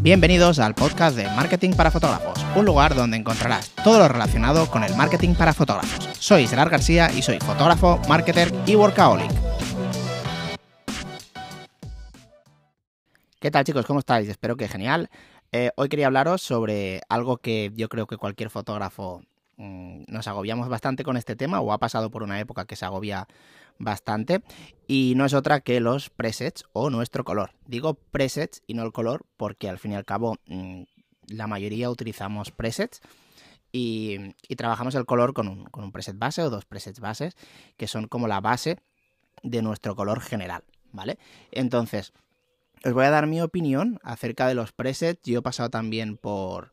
Bienvenidos al podcast de Marketing para Fotógrafos, un lugar donde encontrarás todo lo relacionado con el marketing para fotógrafos. Soy Gerard García y soy fotógrafo, marketer y workaholic. ¿Qué tal chicos? ¿Cómo estáis? Espero que genial. Eh, hoy quería hablaros sobre algo que yo creo que cualquier fotógrafo nos agobiamos bastante con este tema o ha pasado por una época que se agobia bastante y no es otra que los presets o nuestro color. Digo presets y no el color porque al fin y al cabo mm, la mayoría utilizamos presets y, trabajamos el color con un, con un preset base o dos presets bases que son como la base de nuestro color general, ¿vale? Entonces, os voy a dar mi opinión acerca de los presets. Yo he pasado también por,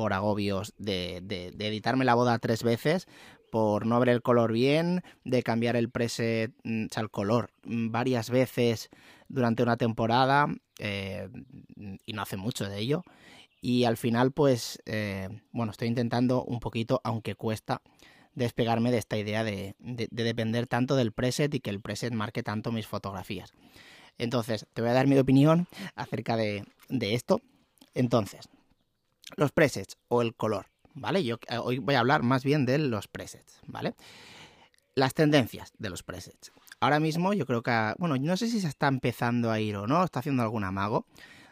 por agobios de, de, editarme la boda tres veces, por no ver el color bien, de cambiar el preset, mm, o sea, el color mm, varias veces durante una temporada, eh, y no hace mucho de ello. Y al final, pues, eh, bueno, estoy intentando un poquito, aunque cuesta, despegarme de esta idea de, de, depender tanto del preset y que el preset marque tanto mis fotografías. Entonces, te voy a dar mi opinión acerca de, esto. Entonces, los presets o el color, ¿vale? Yo eh, hoy voy a hablar más bien de los presets, ¿vale? Las tendencias de los presets. Ahora mismo yo creo que, bueno, no sé si se está empezando a ir o no, está haciendo algún amago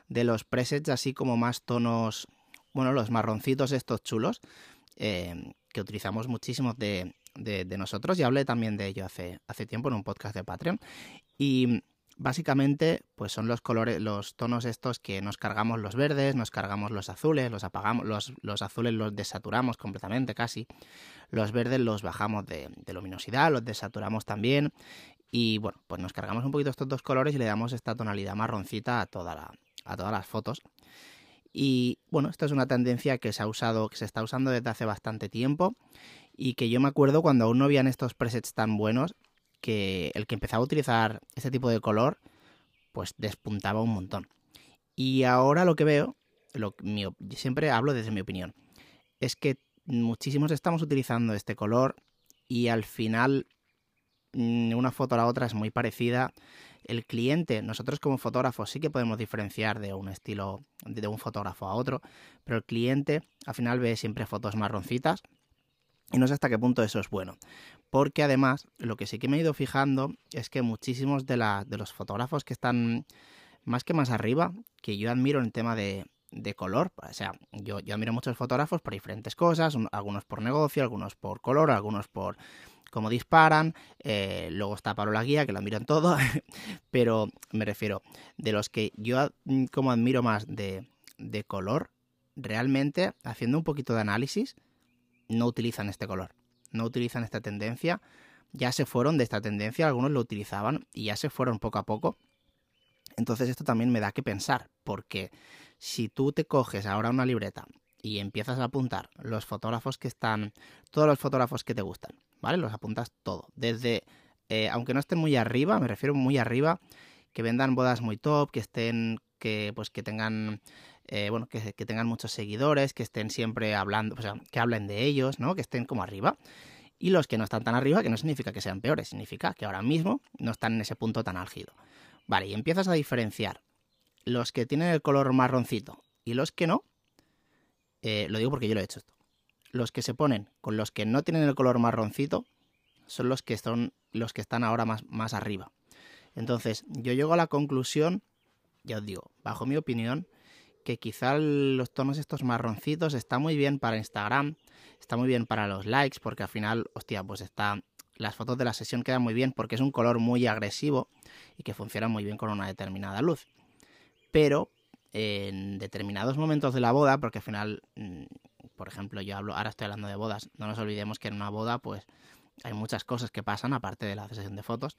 de los presets así como más tonos, bueno, los marroncitos estos chulos, eh, que utilizamos muchísimos de, de, nosotros y hablé también de ello hace, hace tiempo en un podcast de Patreon. Y Básicamente, pues son los colores, los tonos estos que nos cargamos los verdes, nos cargamos los azules, los apagamos, los, azules los desaturamos completamente casi, los verdes los bajamos de, luminosidad, los desaturamos también y bueno, pues nos cargamos un poquito estos dos colores y le damos esta tonalidad marroncita a, toda la, a todas las fotos. Y bueno, esta es una tendencia que se ha usado, que se está usando desde hace bastante tiempo y que yo me acuerdo cuando aún no habían estos presets tan buenos, que el que empezaba a utilizar este tipo de color, pues despuntaba un montón. Y ahora lo que veo, lo, siempre hablo desde mi opinión, es que muchísimos estamos utilizando este color y al final mm, una foto a la otra es muy parecida. El cliente, nosotros como fotógrafos sí que podemos diferenciar de un estilo de un fotógrafo a otro, pero el cliente al final ve siempre fotos marroncitas y no sé hasta qué punto eso es bueno. Porque además, lo que sí que me he ido fijando es que muchísimos de, los fotógrafos que están más que más arriba, que yo admiro en el tema de, color, o sea, yo, admiro muchos fotógrafos por diferentes cosas, algunos por negocio, algunos por color, algunos por cómo disparan, eh, luego está Pablo La Guía, que lo admiro en todo, pero me refiero, de los que yo como admiro más de color, realmente, haciendo un poquito de análisis, no utilizan este color, no utilizan esta tendencia, ya se fueron de esta tendencia, algunos lo utilizaban y ya se fueron poco a poco. Entonces esto también me da que pensar, porque si tú te coges ahora una libreta y empiezas a apuntar los fotógrafos que están, todos los fotógrafos que te gustan, ¿vale? Los apuntas todo, desde, eh, aunque no estén muy arriba, me refiero muy arriba, que vendan bodas muy top, que estén, que pues que tengan eh, bueno, que, tengan muchos seguidores, que estén siempre hablando, o sea, que hablen de ellos, ¿no? Que estén como arriba. Y los que no están tan arriba, que no significa que sean peores, significa que ahora mismo no están en ese punto tan álgido. Vale, y empiezas a diferenciar los que tienen el color marroncito y los que no. Eh, lo digo porque yo lo he hecho esto. Los que se ponen con los que no tienen el color marroncito son los que son los que están ahora más, más arriba. Entonces, yo llego a la conclusión, ya os digo, bajo mi opinión, que quizá los tonos estos marroncitos está muy bien para Instagram, está muy bien para los likes, porque al final, hostia, pues está. Las fotos de la sesión quedan muy bien porque es un color muy agresivo y que funciona muy bien con una determinada luz. Pero en determinados momentos de la boda, porque al final, mm, por ejemplo, yo hablo, ahora estoy hablando de bodas, no nos olvidemos que en una boda, pues hay muchas cosas que pasan aparte de la sesión de fotos,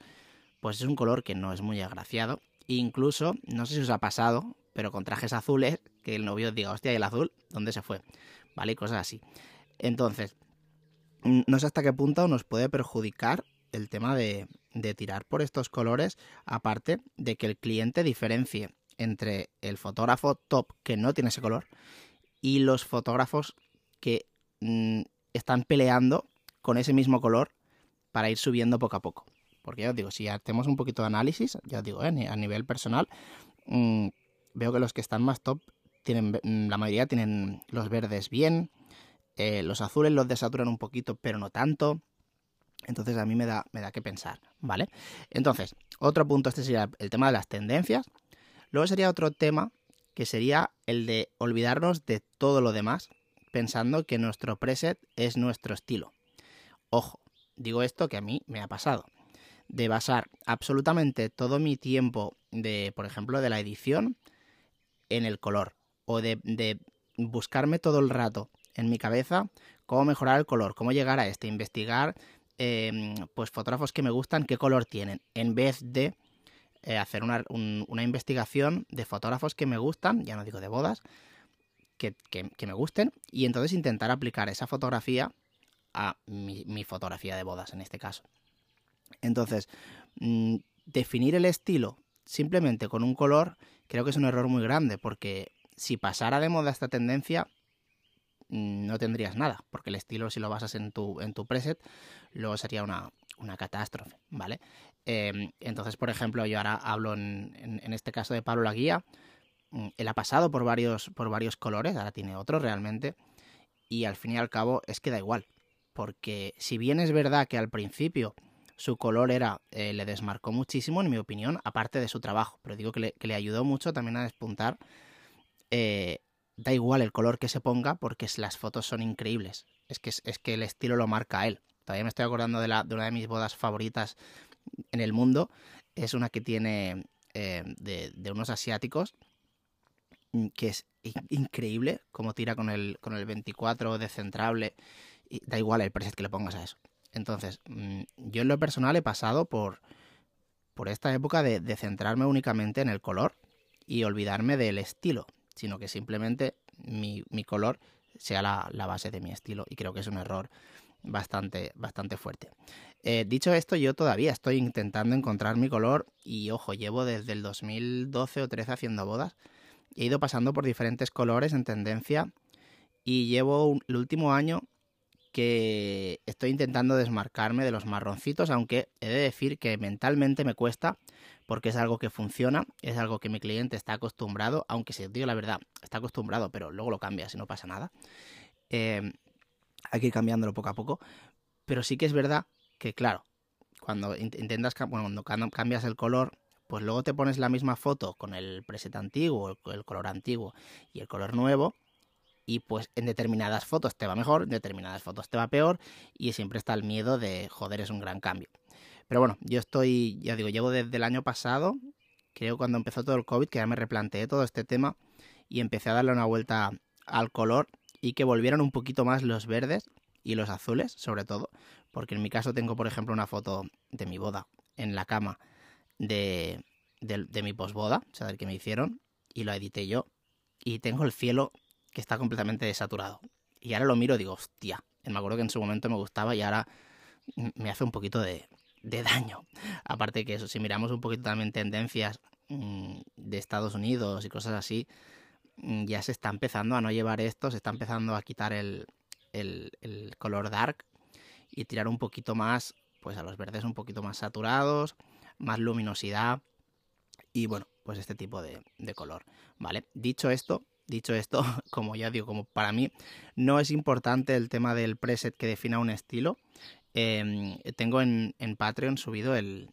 pues es un color que no es muy agraciado. Incluso, no sé si os ha pasado, pero con trajes azules, que el novio diga, hostia, ¿y el azul? ¿Dónde se fue? ¿Vale? Y cosas así. Entonces, no sé hasta qué punto nos puede perjudicar el tema de, tirar por estos colores, aparte de que el cliente diferencie entre el fotógrafo top que no tiene ese color y los fotógrafos que están peleando con ese mismo color para ir subiendo poco a poco. Porque ya os digo, si hacemos un poquito de análisis, ya os digo, eh, a nivel personal, mm, veo que los que están más top tienen, mm, la mayoría tienen los verdes bien, eh, los azules los desaturan un poquito, pero no tanto. Entonces a mí me da, me da que pensar, ¿vale? Entonces, otro punto, este sería el tema de las tendencias. Luego sería otro tema que sería el de olvidarnos de todo lo demás, pensando que nuestro preset es nuestro estilo. Ojo, digo esto que a mí me ha pasado. De basar absolutamente todo mi tiempo de, por ejemplo, de la edición en el color. O de, de buscarme todo el rato en mi cabeza cómo mejorar el color, cómo llegar a este, investigar Em, pues fotógrafos que me gustan, qué color tienen, en vez de eh, hacer una, investigación de fotógrafos que me gustan, ya no digo de bodas, que, me gusten, y entonces intentar aplicar esa fotografía a mi, fotografía de bodas en este caso. Entonces, mm, definir el estilo simplemente con un color creo que es un error muy grande, porque si pasara de moda esta tendencia, Mm, no tendrías nada, porque el estilo si lo basas en tu, en tu preset, luego sería una, catástrofe, ¿vale? Em, entonces, por ejemplo, yo ahora hablo en, en, este caso de Pablo Laguía, mm, él ha pasado por varios, por varios colores, ahora tiene otros realmente, y al fin y al cabo es que da igual, porque si bien es verdad que al principio su color era, eh, le desmarcó muchísimo, en mi opinión, aparte de su trabajo, pero digo que le, ayudó mucho también a despuntar eh, da igual el color que se ponga porque las fotos son increíbles. Es que, es que el estilo lo marca él. Todavía me estoy acordando de una de mis bodas favoritas en el mundo. Es una que tiene eh, de, unos asiáticos mm, que es increíble como tira con el, con el 24 descentrable. Y da igual el preset que le pongas a eso. Entonces, mm, yo en lo personal he pasado por, por esta época de, centrarme únicamente en el color y olvidarme del estilo sino que simplemente mi, color sea la, base de mi estilo y creo que es un error bastante, bastante fuerte. Eh, dicho esto, yo todavía estoy intentando encontrar mi color y ojo, llevo desde el 2012 o 13 haciendo bodas. He ido pasando por diferentes colores en tendencia y llevo el último año que estoy intentando desmarcarme de los marroncitos, aunque he de decir que mentalmente me cuesta porque es algo que funciona, es algo que mi cliente está acostumbrado, aunque si digo la verdad, está acostumbrado, pero luego lo cambia si no pasa nada. Em, hay que ir cambiándolo poco a poco, pero sí que es verdad que, claro, cuando intentas, cuando cambias el color, pues luego te pones la misma foto con el preset antiguo, el color antiguo y el color nuevo, y pues en determinadas fotos te va mejor, en determinadas fotos te va peor, y siempre está el miedo de, joder, es un gran cambio. Pero bueno, yo estoy, ya digo, llevo desde el año pasado, creo cuando empezó todo el COVID, que ya me replanteé todo este tema y empecé a darle una vuelta al color y que volvieran un poquito más los verdes y los azules, sobre todo, porque en mi caso tengo, por ejemplo, una foto de mi boda en la cama de, de, mi posboda, o sea, del que me hicieron, y lo edité yo, y tengo el cielo que está completamente desaturado. Y ahora lo miro y digo, hostia, me acuerdo que en su momento me gustaba y ahora me hace un poquito de, daño. Aparte que eso, si miramos un poquito también tendencias mm, de Estados Unidos y cosas así, mm, ya se está empezando a no llevar esto, se está empezando a quitar el, color dark y tirar un poquito más, pues a los verdes un poquito más saturados, más luminosidad y bueno, pues este tipo de color, ¿vale? Dicho esto, dicho esto, como ya digo, como para mí no es importante el tema del preset que defina un estilo, Em, tengo en, Patreon subido el,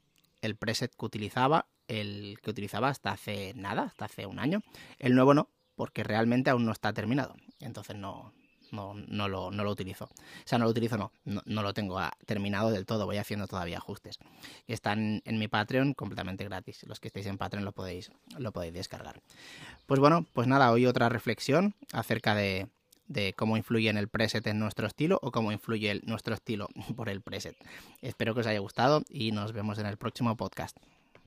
preset que utilizaba, el que utilizaba hasta hace nada, hasta hace un año. El nuevo no, porque realmente aún no está terminado. Entonces no, no, no, lo, no lo utilizo. O sea, no lo utilizo, no, no, lo tengo terminado del todo, voy haciendo todavía ajustes. Están en mi Patreon completamente gratis. Los que estéis en Patreon lo podéis, lo podéis descargar. Pues bueno, pues nada, hoy otra reflexión acerca de, de cómo influye en el preset en nuestro estilo o cómo influye nuestro estilo por el preset. Espero que os haya gustado y nos vemos en el próximo podcast.